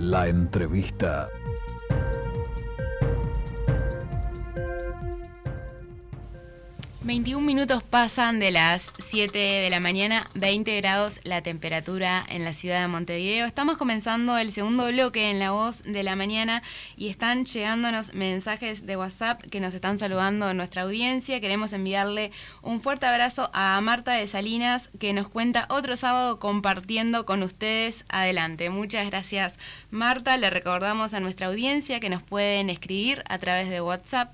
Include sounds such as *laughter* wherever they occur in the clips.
La entrevista. 21 minutos pasan de las 7 de la mañana, 20 grados la temperatura en la ciudad de Montevideo. Estamos comenzando el segundo bloque en la voz de la mañana y están llegándonos mensajes de WhatsApp que nos están saludando nuestra audiencia. Queremos enviarle un fuerte abrazo a Marta de Salinas que nos cuenta otro sábado compartiendo con ustedes. Adelante. Muchas gracias Marta. Le recordamos a nuestra audiencia que nos pueden escribir a través de WhatsApp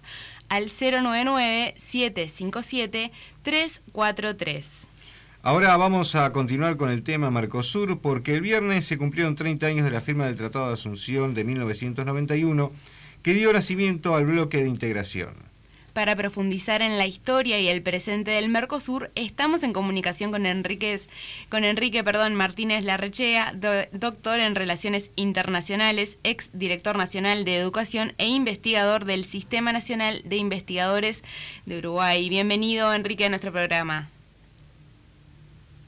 al 099-757-343. Ahora vamos a continuar con el tema Mercosur porque el viernes se cumplieron 30 años de la firma del Tratado de Asunción de 1991 que dio nacimiento al bloque de integración. Para profundizar en la historia y el presente del Mercosur, estamos en comunicación con, con Enrique perdón, Martínez Larrechea, doctor en Relaciones Internacionales, ex director nacional de Educación e investigador del Sistema Nacional de Investigadores de Uruguay. Bienvenido, Enrique, a nuestro programa.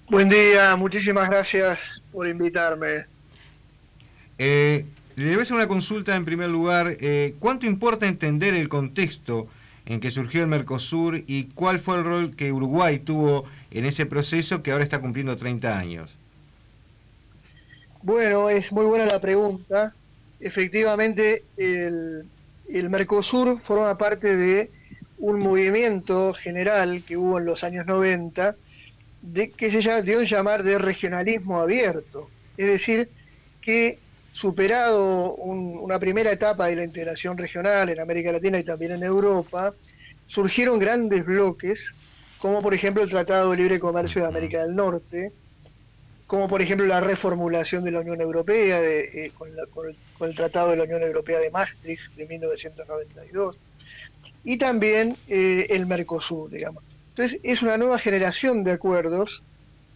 Buen día, muchísimas gracias por invitarme. Eh, le voy a hacer una consulta en primer lugar. Eh, ¿Cuánto importa entender el contexto en que surgió el Mercosur y cuál fue el rol que Uruguay tuvo en ese proceso que ahora está cumpliendo 30 años? Bueno, es muy buena la pregunta. Efectivamente, el, Mercosur forma parte de un movimiento general que hubo en los años 90 de, que se dio llamar de regionalismo abierto. Es decir, que superado una primera etapa de la integración regional en América Latina y también en Europa, surgieron grandes bloques, como por ejemplo el Tratado de Libre Comercio de América del Norte, como por ejemplo la reformulación de la Unión Europea eh, con, el, Tratado de la Unión Europea de Maastricht de 1992, y también eh, el Mercosur, digamos. Entonces es una nueva generación de acuerdos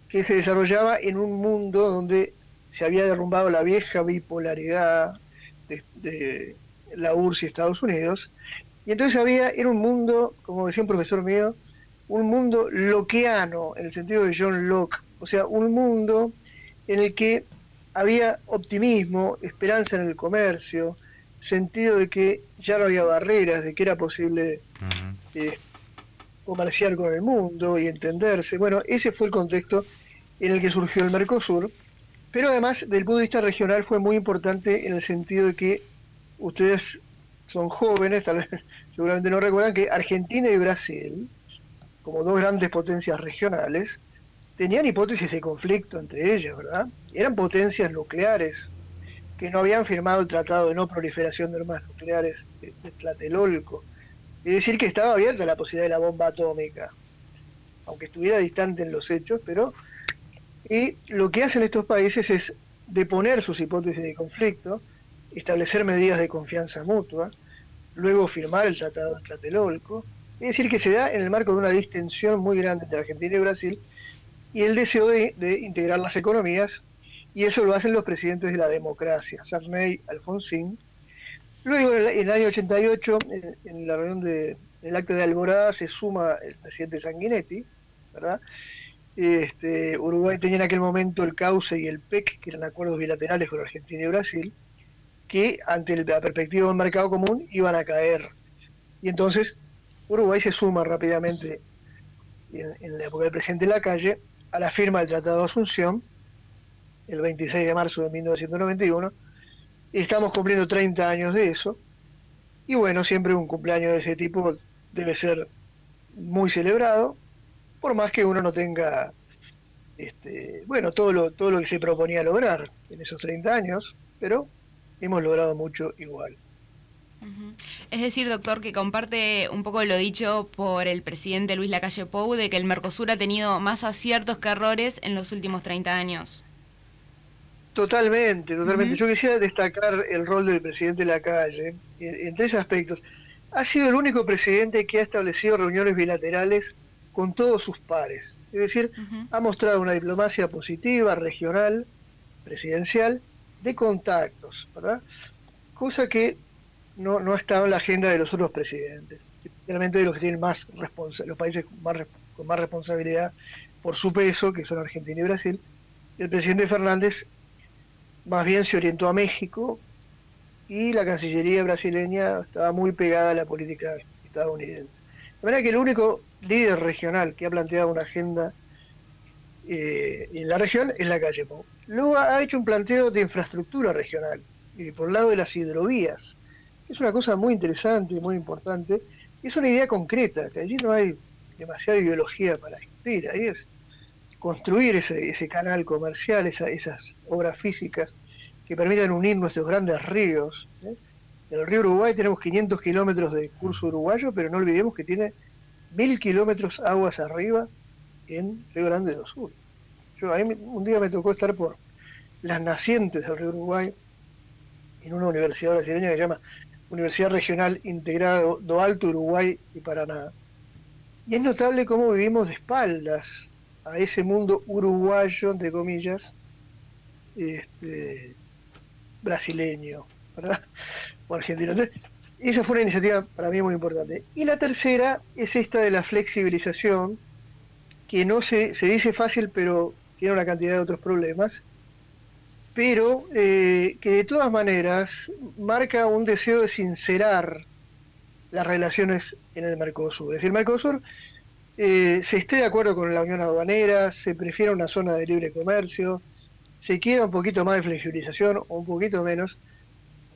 que se desarrollaba en un mundo donde se había derrumbado la vieja bipolaridad de, la URSS y Estados Unidos, y entonces había, era un mundo, como decía un profesor mío, un mundo loqueano, en el sentido de John Locke, o sea, un mundo en el que había optimismo, esperanza en el comercio, sentido de que ya no había barreras, de que era posible eh, comerciar con el mundo y entenderse. Bueno, ese fue el contexto en el que surgió el Mercosur, pero además, desde el punto de vista regional, fue muy importante en el sentido de que ustedes son jóvenes, tal vez *laughs* seguramente no recuerdan que Argentina y Brasil, como dos grandes potencias regionales, tenían hipótesis de conflicto entre ellas, ¿verdad? Eran potencias nucleares que no habían firmado el Tratado de No Proliferación de Armas Nucleares de, Tlatelolco. Es decir, que estaba abierta la posibilidad de la bomba atómica, aunque estuviera distante en los hechos, pero y lo que hacen estos países es deponer sus hipótesis de conflicto, establecer medidas de confianza mutua, luego firmar el Tratado de Tlatelolco, es decir, que se da en el marco de una distensión muy grande entre Argentina y Brasil y el deseo de, integrar las economías, y eso lo hacen los presidentes de la democracia, Sarney, Alfonsín. Luego, en el año 88, en, en la reunión del acta de Alborada, se suma el presidente Sanguinetti, ¿verdad? Este, Uruguay tenía en aquel momento el CAUCE y el PEC, que eran acuerdos bilaterales con Argentina y Brasil, que ante la perspectiva del mercado común iban a caer. Y entonces Uruguay se suma rápidamente, en, la época del presidente Lacalle, a la firma del Tratado de Asunción, el 26 de marzo de 1991, y estamos cumpliendo 30 años de eso. Y bueno, siempre un cumpleaños de ese tipo debe ser muy celebrado, por más que uno no tenga, este, bueno, todo lo, todo lo que se proponía lograr en esos 30 años, pero hemos logrado mucho igual. Es decir, doctor, que comparte un poco lo dicho por el presidente Luis Lacalle Pou de que el Mercosur ha tenido más aciertos que errores en los últimos 30 años. Totalmente, totalmente. Yo quisiera destacar el rol del presidente Lacalle en, en tres aspectos. Ha sido el único presidente que ha establecido reuniones bilaterales con todos sus pares. Es decir, ha mostrado una diplomacia positiva, regional, presidencial, de contactos, ¿verdad? Cosa que no, no estaba en la agenda de los otros presidentes, especialmente de los que tienen más responsa los países más, con más responsabilidad por su peso, que son Argentina y Brasil. El presidente Fernández más bien se orientó a México y la Cancillería brasileña estaba muy pegada a la política estadounidense. De manera que el único líder regional que ha planteado una agenda eh, en la región es la calle Pou. Luego ha hecho un planteo de infraestructura regional, y por el lado de las hidrovías. Es una cosa muy interesante, muy importante. Es una idea concreta, que allí no hay demasiada ideología para discutir, ahí es construir ese, ese canal comercial, esas obras físicas que permitan unir nuestros grandes ríos. ¿eh? En el río Uruguay tenemos 500 kilómetros de curso uruguayo, pero no olvidemos que tiene 1000 kilómetros aguas arriba en Río Grande do Sur. Yo, a mí un día me tocó estar por las nacientes del río Uruguay en una universidad brasileña que se llama Universidad Regional Integrada do Alto Uruguay y Paraná. Y es notable cómo vivimos de espaldas a ese mundo uruguayo, entre comillas, este, brasileño, ¿verdad? *laughs* o argentino. Esa fue una iniciativa para mí muy importante. Y la tercera es esta de la flexibilización, que no se, se dice fácil, pero tiene una cantidad de otros problemas, pero eh, que de todas maneras marca un deseo de sincerar las relaciones en el Mercosur. Es decir, el Mercosur eh, se esté de acuerdo con la Unión Aduanera, se prefiere una zona de libre comercio, se quiera un poquito más de flexibilización o un poquito menos,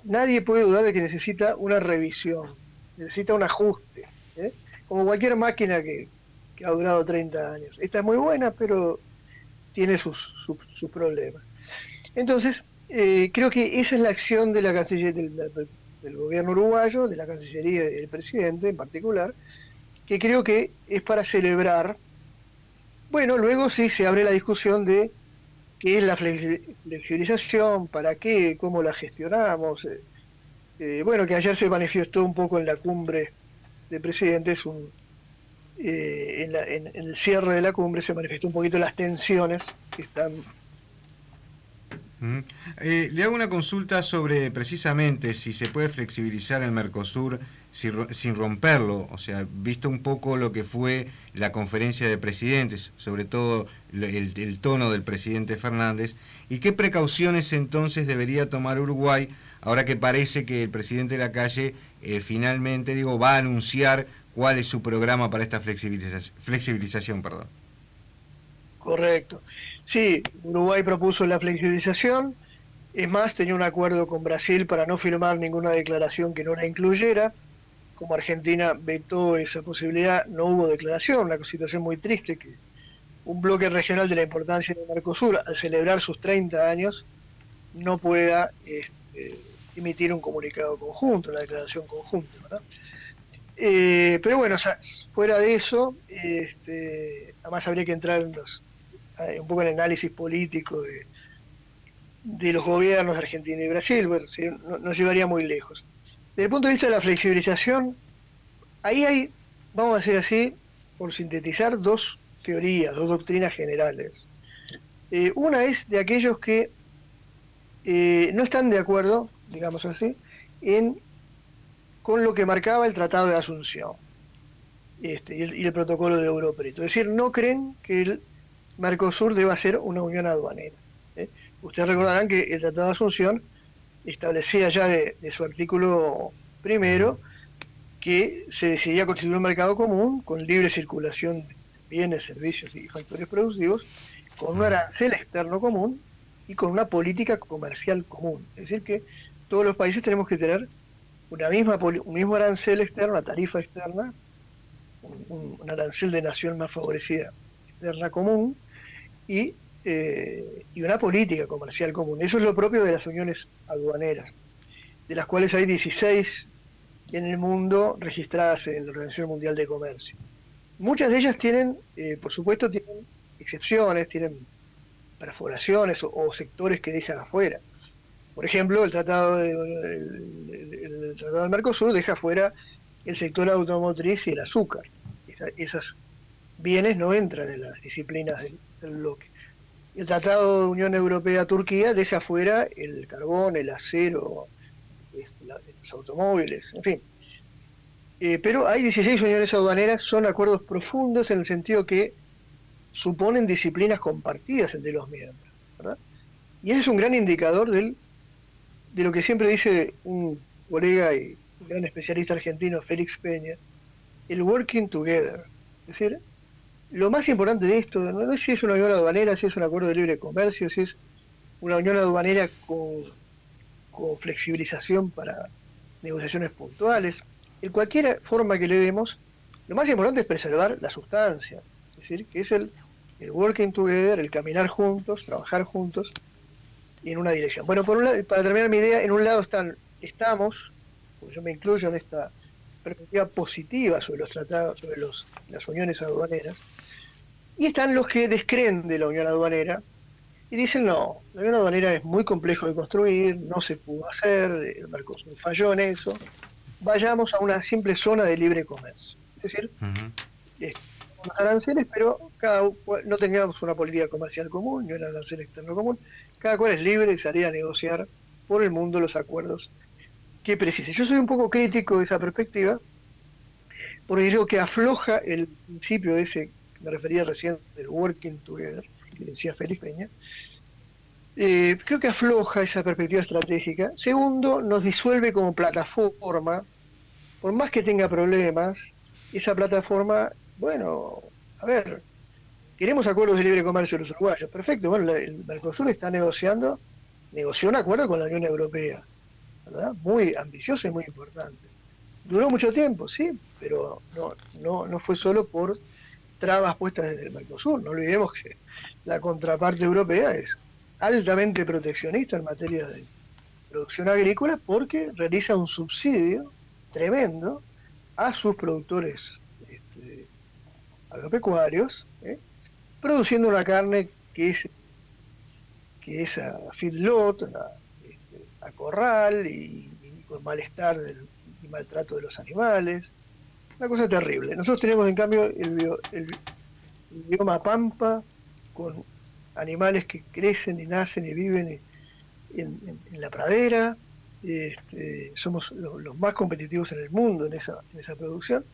nadie puede dudar de que necesita una revisión, necesita un ajuste, ¿eh? como cualquier máquina que, ha durado 30 años. Esta es muy buena, pero tiene sus, problemas. Entonces, eh, creo que esa es la acción de la Cancillería, del gobierno uruguayo, de la Cancillería y del presidente en particular, que creo que es para celebrar. Bueno, luego sí se abre la discusión de qué es la flexibilización, para qué, cómo la gestionamos. Eh, eh, bueno, que ayer se manifestó un poco en la cumbre de presidentes, un, eh, en, en, el cierre de la cumbre se manifestó un poquito las tensiones que están eh, le hago una consulta sobre precisamente si se puede flexibilizar el Mercosur sin, romperlo, o sea, visto un poco lo que fue la conferencia de presidentes, sobre todo el, tono del presidente Fernández, y qué precauciones entonces debería tomar Uruguay ahora que parece que el presidente de la calle eh, finalmente digo, va a anunciar cuál es su programa para esta flexibilización. flexibilización perdón. Correcto. Sí, Uruguay propuso la flexibilización. Es más, tenía un acuerdo con Brasil para no firmar ninguna declaración que no la incluyera. Como Argentina vetó esa posibilidad, no hubo declaración, una situación muy triste que un bloque regional de la importancia del Mercosur, al celebrar sus 30 años, no pueda este, emitir un comunicado conjunto, una declaración conjunta. Eh, pero bueno, fuera de eso, este, además habría que entrar en los eh, un poco el análisis político de, de los gobiernos de Argentina y Brasil, bueno, no, nos llevaría muy lejos. Desde el punto de vista de la flexibilización, ahí hay, vamos a decir así, por sintetizar, dos teorías, dos doctrinas generales. Eh, una es de aquellos que eh, no están de acuerdo, digamos así, en, con lo que marcaba el Tratado de Asunción este, y, el, protocolo de Europa. Es decir, no creen que el Mercosur deba ser una unión aduanera. ¿eh? Ustedes recordarán que el Tratado de Asunción establecía ya de, su artículo primero que se decidía constituir un mercado común con libre circulación de bienes, servicios y factores productivos, con un arancel externo común y con una política comercial común. Es decir, que todos los países tenemos que tener una misma un mismo arancel externo, una tarifa externa, un, un arancel de nación más favorecida externa común, y, eh, y una política comercial común. Eso es lo propio de las uniones aduaneras, de las cuales hay 16 en el mundo registradas en la Organización Mundial de Comercio. Muchas de ellas tienen, eh, por supuesto, tienen excepciones, tienen perforaciones o, sectores que dejan afuera. Por ejemplo, el tratado, de, el, tratado del Mercosur deja afuera el sector automotriz y el azúcar. esos bienes no entran en las disciplinas del, el bloque. El Tratado de Unión Europea-Turquía deja fuera el carbón, el acero, los automóviles, en fin. Eh, pero hay 16 uniones aduaneras, son acuerdos profundos en el sentido que suponen disciplinas compartidas entre los miembros. Y ese es un gran indicador del, de lo que siempre dice un colega y un gran especialista argentino, Félix Peña, el working together. Es decir, lo más importante de esto no es si es una unión aduanera, si es un acuerdo de libre comercio, si es una unión aduanera con, con flexibilización para negociaciones puntuales. En cualquier forma que le demos, lo más importante es preservar la sustancia, es decir, que es el, el working together, el caminar juntos, trabajar juntos y en una dirección. Bueno, por un lado, para terminar mi idea, en un lado están, estamos, pues yo me incluyo en esta perspectiva positiva sobre los tratados, sobre los, las uniones aduaneras, y están los que descreen de la unión aduanera y dicen, no, la unión aduanera es muy complejo de construir, no se pudo hacer, el Mercosur falló en eso, vayamos a una simple zona de libre comercio. Es decir, uh aranceles, pero cada no tengamos una política comercial común, ni un arancel externo común, cada cual es libre y salir a negociar por el mundo los acuerdos que precise. Yo soy un poco crítico de esa perspectiva, porque creo que afloja el principio de ese me refería recién del working together, que decía Félix Peña, eh, creo que afloja esa perspectiva estratégica. Segundo, nos disuelve como plataforma, por más que tenga problemas, esa plataforma, bueno, a ver, queremos acuerdos de libre comercio de los uruguayos, perfecto, bueno, el Mercosur está negociando, negoció un acuerdo con la Unión Europea, ¿verdad? Muy ambicioso y muy importante. Duró mucho tiempo, sí, pero no, no, no fue solo por trabas puestas desde el Mercosur. No olvidemos que la contraparte europea es altamente proteccionista en materia de producción agrícola porque realiza un subsidio tremendo a sus productores este, agropecuarios, ¿eh? produciendo una carne que es que es a feedlot, a, este, a corral y, con malestar y maltrato de los animales, una cosa terrible. Nosotros tenemos en cambio el, el, bioma pampa con animales que crecen y nacen y viven en, la pradera. Este, somos los, más competitivos en el mundo en esa, en esa producción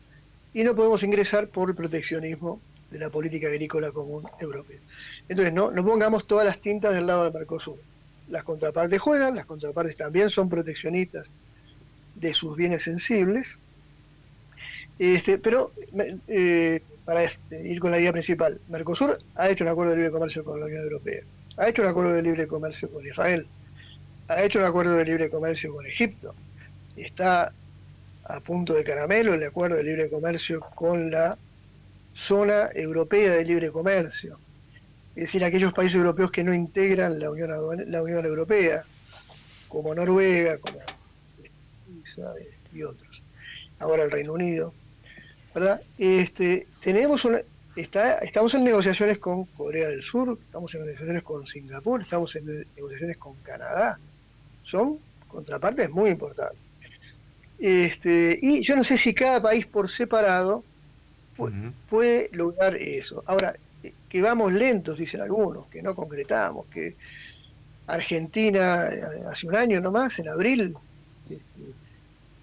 y no podemos ingresar por el proteccionismo de la política agrícola común europea. Entonces, no, no pongamos todas las tintas del lado del Mercosur. Las contrapartes juegan, las contrapartes también son proteccionistas de sus bienes sensibles, este, pero eh, para este, ir con la idea principal, Mercosur ha hecho un acuerdo de libre comercio con la Unión Europea, ha hecho un acuerdo de libre comercio con Israel, ha hecho un acuerdo de libre comercio con Egipto, está a punto de caramelo el acuerdo de libre comercio con la zona europea de libre comercio, es decir, aquellos países europeos que no integran la Unión, la Unión Europea, como Noruega, como Suiza y otros, ahora el Reino Unido. ¿Verdad? Este, tenemos una, está, estamos en negociaciones con Corea del Sur, estamos en negociaciones con Singapur, estamos en negociaciones con Canadá. Son contrapartes muy importantes. Este, y yo no sé si cada país por separado puede, lograr eso. Ahora, que vamos lentos, dicen algunos, que no concretamos, que Argentina eh, hace un año nomás, en abril, este,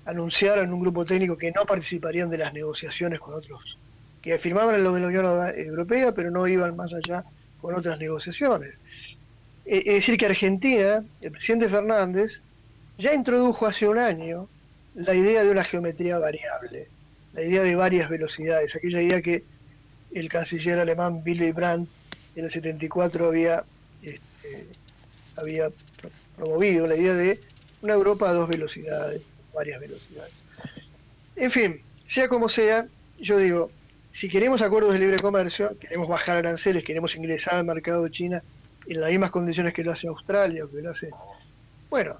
anunciaron un grupo técnico que no participarían de las negociaciones con otros, que firmaban lo de la Unión Europea, pero no iban más allá con otras negociaciones. E, es decir, que Argentina, el presidente Fernández, ya introdujo hace un año la idea de una geometría variable, la idea de varias velocidades, aquella idea que el canciller alemán Willy Brandt en el 74 había, este, había promovido, la idea de una Europa a dos velocidades varias velocidades. En fin, sea como sea, yo digo, si queremos acuerdos de libre comercio, queremos bajar aranceles, queremos ingresar al mercado de China en las mismas condiciones que lo hace Australia o que lo hace... Bueno,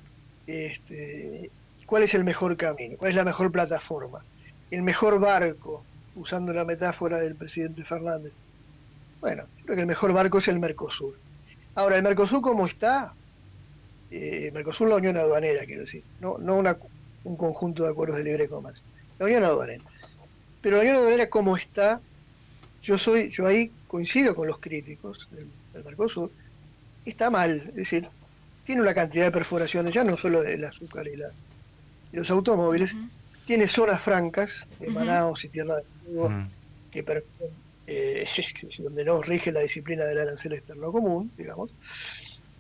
este, ¿cuál es el mejor camino? ¿Cuál es la mejor plataforma? El mejor barco, usando la metáfora del presidente Fernández. Bueno, creo que el mejor barco es el Mercosur. Ahora, el Mercosur como está, eh, Mercosur la unión aduanera, quiero decir, no, no una un conjunto de acuerdos de libre comercio. La Unión Aduanera. Pero la Unión Aduanera como está, yo soy, yo ahí coincido con los críticos del, Mercosur, está mal, es decir, tiene una cantidad de perforaciones, ya no solo del azúcar y, la, los automóviles, tiene zonas francas de Manaus y Tierra del Fuego, que eh, *laughs* donde no rige la disciplina del arancel externo común, digamos,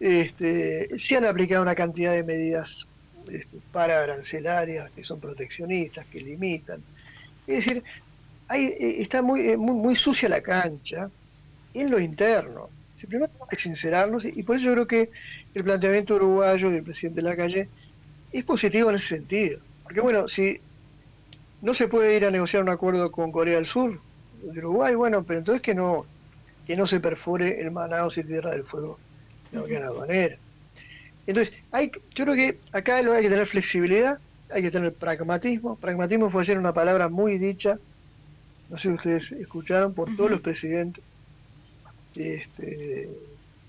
este, se han aplicado una cantidad de medidas este, para arancelarias que son proteccionistas, que limitan. Es decir, hay, eh, está muy, eh, muy, muy, sucia la cancha en lo interno. Primero tenemos que sincerarnos y, por eso yo creo que el planteamiento uruguayo del presidente de la calle es positivo en ese sentido. Porque bueno, si no se puede ir a negociar un acuerdo con Corea del Sur, de Uruguay, bueno, pero entonces que no, que no se perfore el Manaus y Tierra del Fuego de la manera. Entonces, hay, yo creo que acá hay que tener flexibilidad, hay que tener pragmatismo. Pragmatismo fue ser una palabra muy dicha, no sé si ustedes escucharon, por todos los presidentes. Este,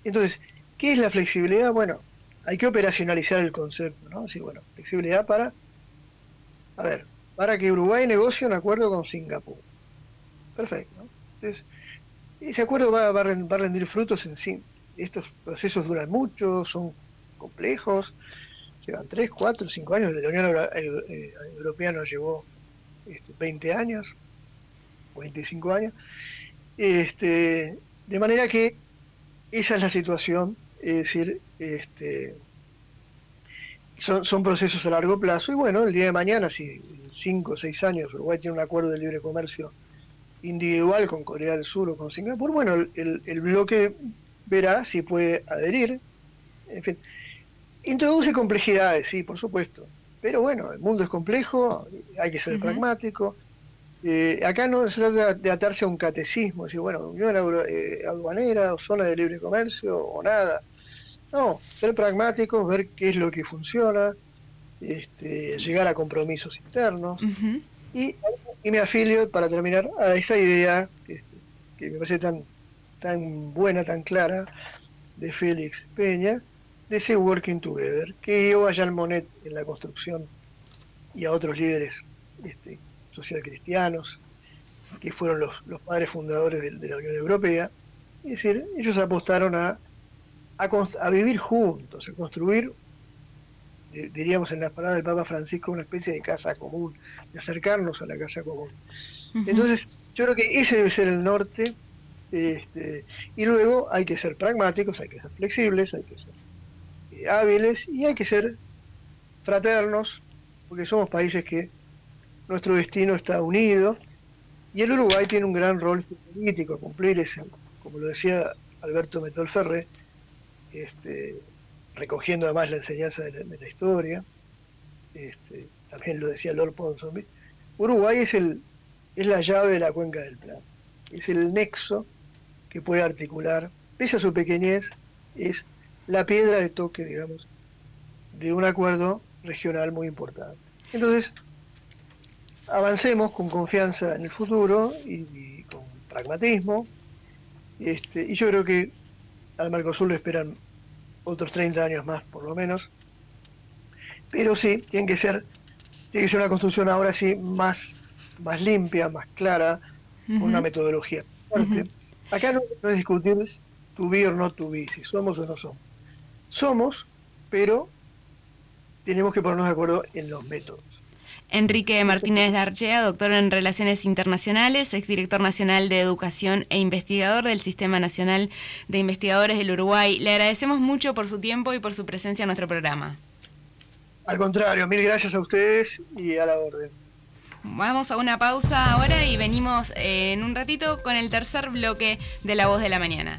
entonces, ¿qué es la flexibilidad? Bueno, hay que operacionalizar el concepto, ¿no? Sí, bueno, flexibilidad para, a ver, para que Uruguay negocie un acuerdo con Singapur. Perfecto. Entonces, ese acuerdo va, va, a rendir frutos en sí. Estos procesos duran mucho, son complejos, llevan 3, 4, 5 años. La Unión eh, Europea nos llevó 20 este, años, 25 años. Este, de manera que esa es la situación, es decir, este, son, son procesos a largo plazo y bueno, el día de mañana, si en 5 o 6 años Uruguay tiene un acuerdo de libre comercio individual con Corea del Sur o con Singapur, bueno, el bloque verá si puede adherir. En fin, introduce complejidades, sí, por supuesto. Pero bueno, el mundo es complejo, hay que ser pragmático. Eh, acá no se trata de atarse a un catecismo, decir, bueno, unión eh, aduanera o zona de libre comercio o nada. No, ser pragmáticos, ver qué es lo que funciona, este, llegar a compromisos internos. y, me afilio, para terminar, a esa idea que, que me parece tan, tan buena, tan clara, de Félix Peña, de ese Working Together, que llevó a Jean Monnet en la construcción y a otros líderes este, social cristianos, que fueron los, los padres fundadores de, la Unión Europea. Es decir, ellos apostaron a, a, vivir juntos, a construir, diríamos en las palabras del Papa Francisco, una especie de casa común, de acercarnos a la casa común. Entonces, yo creo que ese debe ser el norte este, y luego hay que ser pragmáticos, hay que ser flexibles, hay que ser hábiles y hay que ser fraternos, porque somos países que nuestro destino está unido y el Uruguay tiene un gran rol político a cumplir, ese, como lo decía Alberto Metol Ferré, este, recogiendo además la enseñanza de la, historia, este, también lo decía Lord Ponsonby, Uruguay es, el, es la llave de la cuenca del Plata, es el nexo que puede articular, pese a su pequeñez, es la piedra de toque, digamos, de un acuerdo regional muy importante. Entonces, avancemos con confianza en el futuro y, con pragmatismo. Este, y yo creo que al Mercosur le esperan otros 30 años más, por lo menos. Pero sí, tiene que ser, tiene que ser una construcción ahora sí más, más limpia, más clara, con una metodología fuerte. Acá no, es discutir tu be o no tu be, si somos o no somos. Somos, pero tenemos que ponernos de acuerdo en los métodos. Enrique Martínez Darchea, doctor en Relaciones Internacionales, exdirector nacional de Educación e investigador del Sistema Nacional de Investigadores del Uruguay. Le agradecemos mucho por su tiempo y por su presencia en nuestro programa. Al contrario, mil gracias a ustedes y a la orden. Vamos a una pausa ahora y venimos en un ratito con el tercer bloque de La Voz de la Mañana.